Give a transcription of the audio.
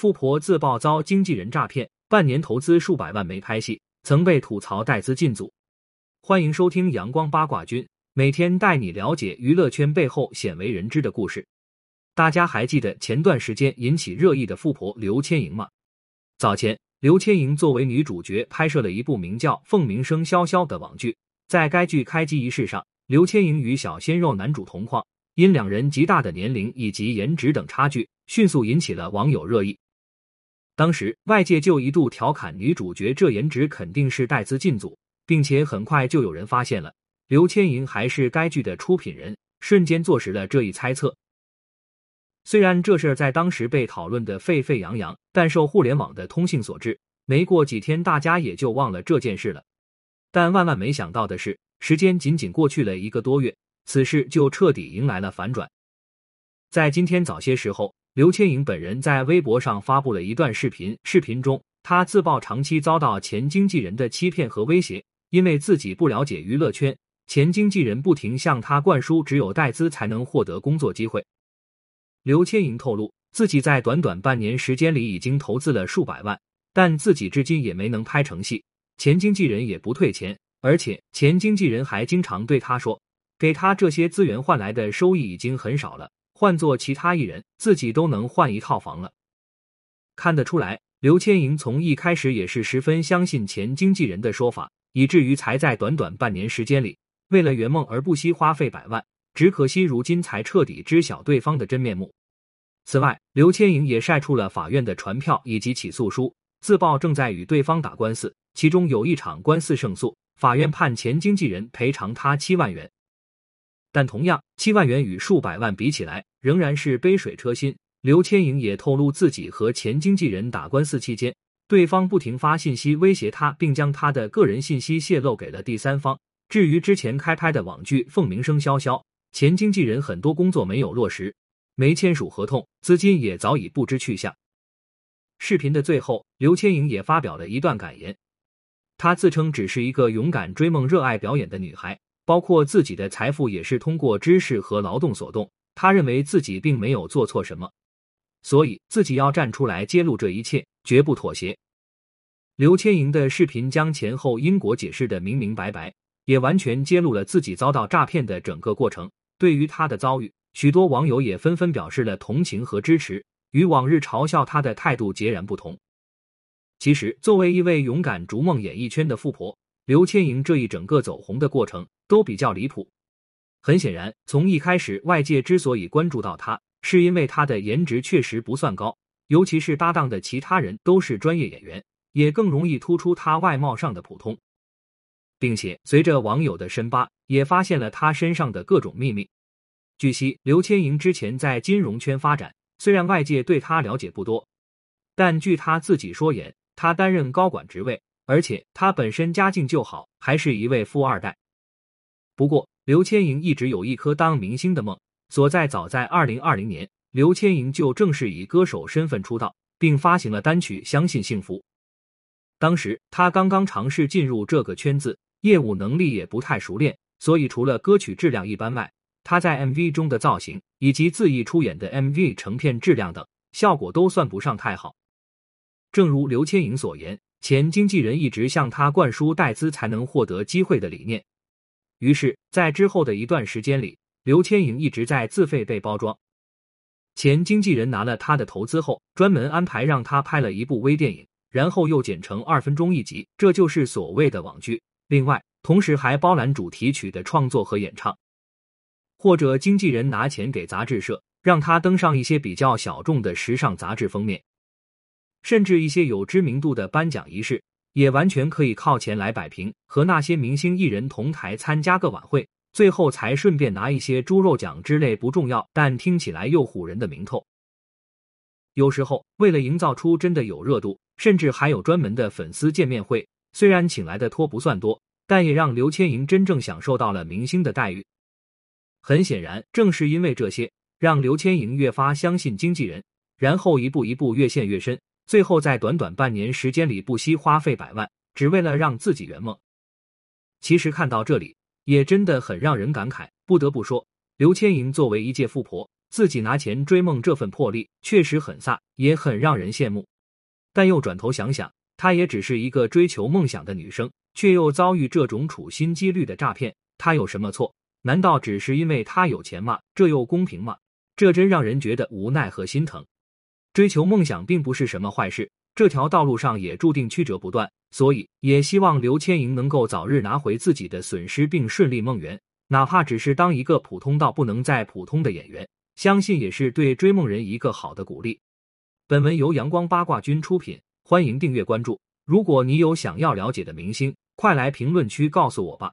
富婆自曝遭经纪人诈骗，半年投资数百万没拍戏，曾被吐槽带资进组。欢迎收听阳光八卦君，每天带你了解娱乐圈背后鲜为人知的故事。大家还记得前段时间引起热议的富婆刘千莹吗？早前，刘千莹作为女主角拍摄了一部名叫《凤鸣声萧萧》的网剧，在该剧开机仪式上，刘千莹与小鲜肉男主同框。因两人极大的年龄以及颜值等差距，迅速引起了网友热议。当时外界就一度调侃女主角这颜值肯定是带资进组，并且很快就有人发现了刘千莹还是该剧的出品人，瞬间坐实了这一猜测。虽然这事儿在当时被讨论的沸沸扬扬，但受互联网的通信所致，没过几天大家也就忘了这件事了。但万万没想到的是，时间仅仅过去了一个多月。此事就彻底迎来了反转。在今天早些时候，刘千莹本人在微博上发布了一段视频。视频中，她自曝长期遭到前经纪人的欺骗和威胁，因为自己不了解娱乐圈，前经纪人不停向她灌输只有带资才能获得工作机会。刘千莹透露，自己在短短半年时间里已经投资了数百万，但自己至今也没能拍成戏，前经纪人也不退钱，而且前经纪人还经常对她说。给他这些资源换来的收益已经很少了，换做其他艺人，自己都能换一套房了。看得出来，刘千莹从一开始也是十分相信前经纪人的说法，以至于才在短短半年时间里，为了圆梦而不惜花费百万。只可惜如今才彻底知晓对方的真面目。此外，刘千莹也晒出了法院的传票以及起诉书，自曝正在与对方打官司，其中有一场官司胜诉，法院判前经纪人赔偿他七万元。但同样，七万元与数百万比起来，仍然是杯水车薪。刘千莹也透露，自己和前经纪人打官司期间，对方不停发信息威胁他，并将他的个人信息泄露给了第三方。至于之前开拍的网剧《凤鸣声萧萧》，前经纪人很多工作没有落实，没签署合同，资金也早已不知去向。视频的最后，刘千莹也发表了一段感言，她自称只是一个勇敢追梦、热爱表演的女孩。包括自己的财富也是通过知识和劳动所动，他认为自己并没有做错什么，所以自己要站出来揭露这一切，绝不妥协。刘千莹的视频将前后因果解释的明明白白，也完全揭露了自己遭到诈骗的整个过程。对于他的遭遇，许多网友也纷纷表示了同情和支持，与往日嘲笑他的态度截然不同。其实，作为一位勇敢逐梦演艺圈的富婆，刘千莹这一整个走红的过程。都比较离谱。很显然，从一开始，外界之所以关注到他，是因为他的颜值确实不算高，尤其是搭档的其他人都是专业演员，也更容易突出他外貌上的普通。并且，随着网友的深扒，也发现了他身上的各种秘密。据悉，刘千莹之前在金融圈发展，虽然外界对他了解不多，但据他自己说言，他担任高管职位，而且他本身家境就好，还是一位富二代。不过，刘千莹一直有一颗当明星的梦。所在早在二零二零年，刘千莹就正式以歌手身份出道，并发行了单曲《相信幸福》。当时他刚刚尝试进入这个圈子，业务能力也不太熟练，所以除了歌曲质量一般外，他在 MV 中的造型以及自意出演的 MV 成片质量等效果都算不上太好。正如刘千莹所言，前经纪人一直向他灌输带资才能获得机会的理念。于是，在之后的一段时间里，刘千莹一直在自费被包装。前经纪人拿了他的投资后，专门安排让他拍了一部微电影，然后又剪成二分钟一集，这就是所谓的网剧。另外，同时还包揽主题曲的创作和演唱。或者，经纪人拿钱给杂志社，让他登上一些比较小众的时尚杂志封面，甚至一些有知名度的颁奖仪式。也完全可以靠钱来摆平，和那些明星艺人同台参加个晚会，最后才顺便拿一些猪肉奖之类不重要但听起来又唬人的名头。有时候为了营造出真的有热度，甚至还有专门的粉丝见面会。虽然请来的托不算多，但也让刘千莹真正享受到了明星的待遇。很显然，正是因为这些，让刘千莹越发相信经纪人，然后一步一步越陷越深。最后，在短短半年时间里，不惜花费百万，只为了让自己圆梦。其实看到这里，也真的很让人感慨。不得不说，刘千莹作为一介富婆，自己拿钱追梦这份魄力确实很飒，也很让人羡慕。但又转头想想，她也只是一个追求梦想的女生，却又遭遇这种处心积虑的诈骗，她有什么错？难道只是因为她有钱吗？这又公平吗？这真让人觉得无奈和心疼。追求梦想并不是什么坏事，这条道路上也注定曲折不断，所以也希望刘千莹能够早日拿回自己的损失，并顺利梦圆，哪怕只是当一个普通到不能再普通的演员。相信也是对追梦人一个好的鼓励。本文由阳光八卦君出品，欢迎订阅关注。如果你有想要了解的明星，快来评论区告诉我吧。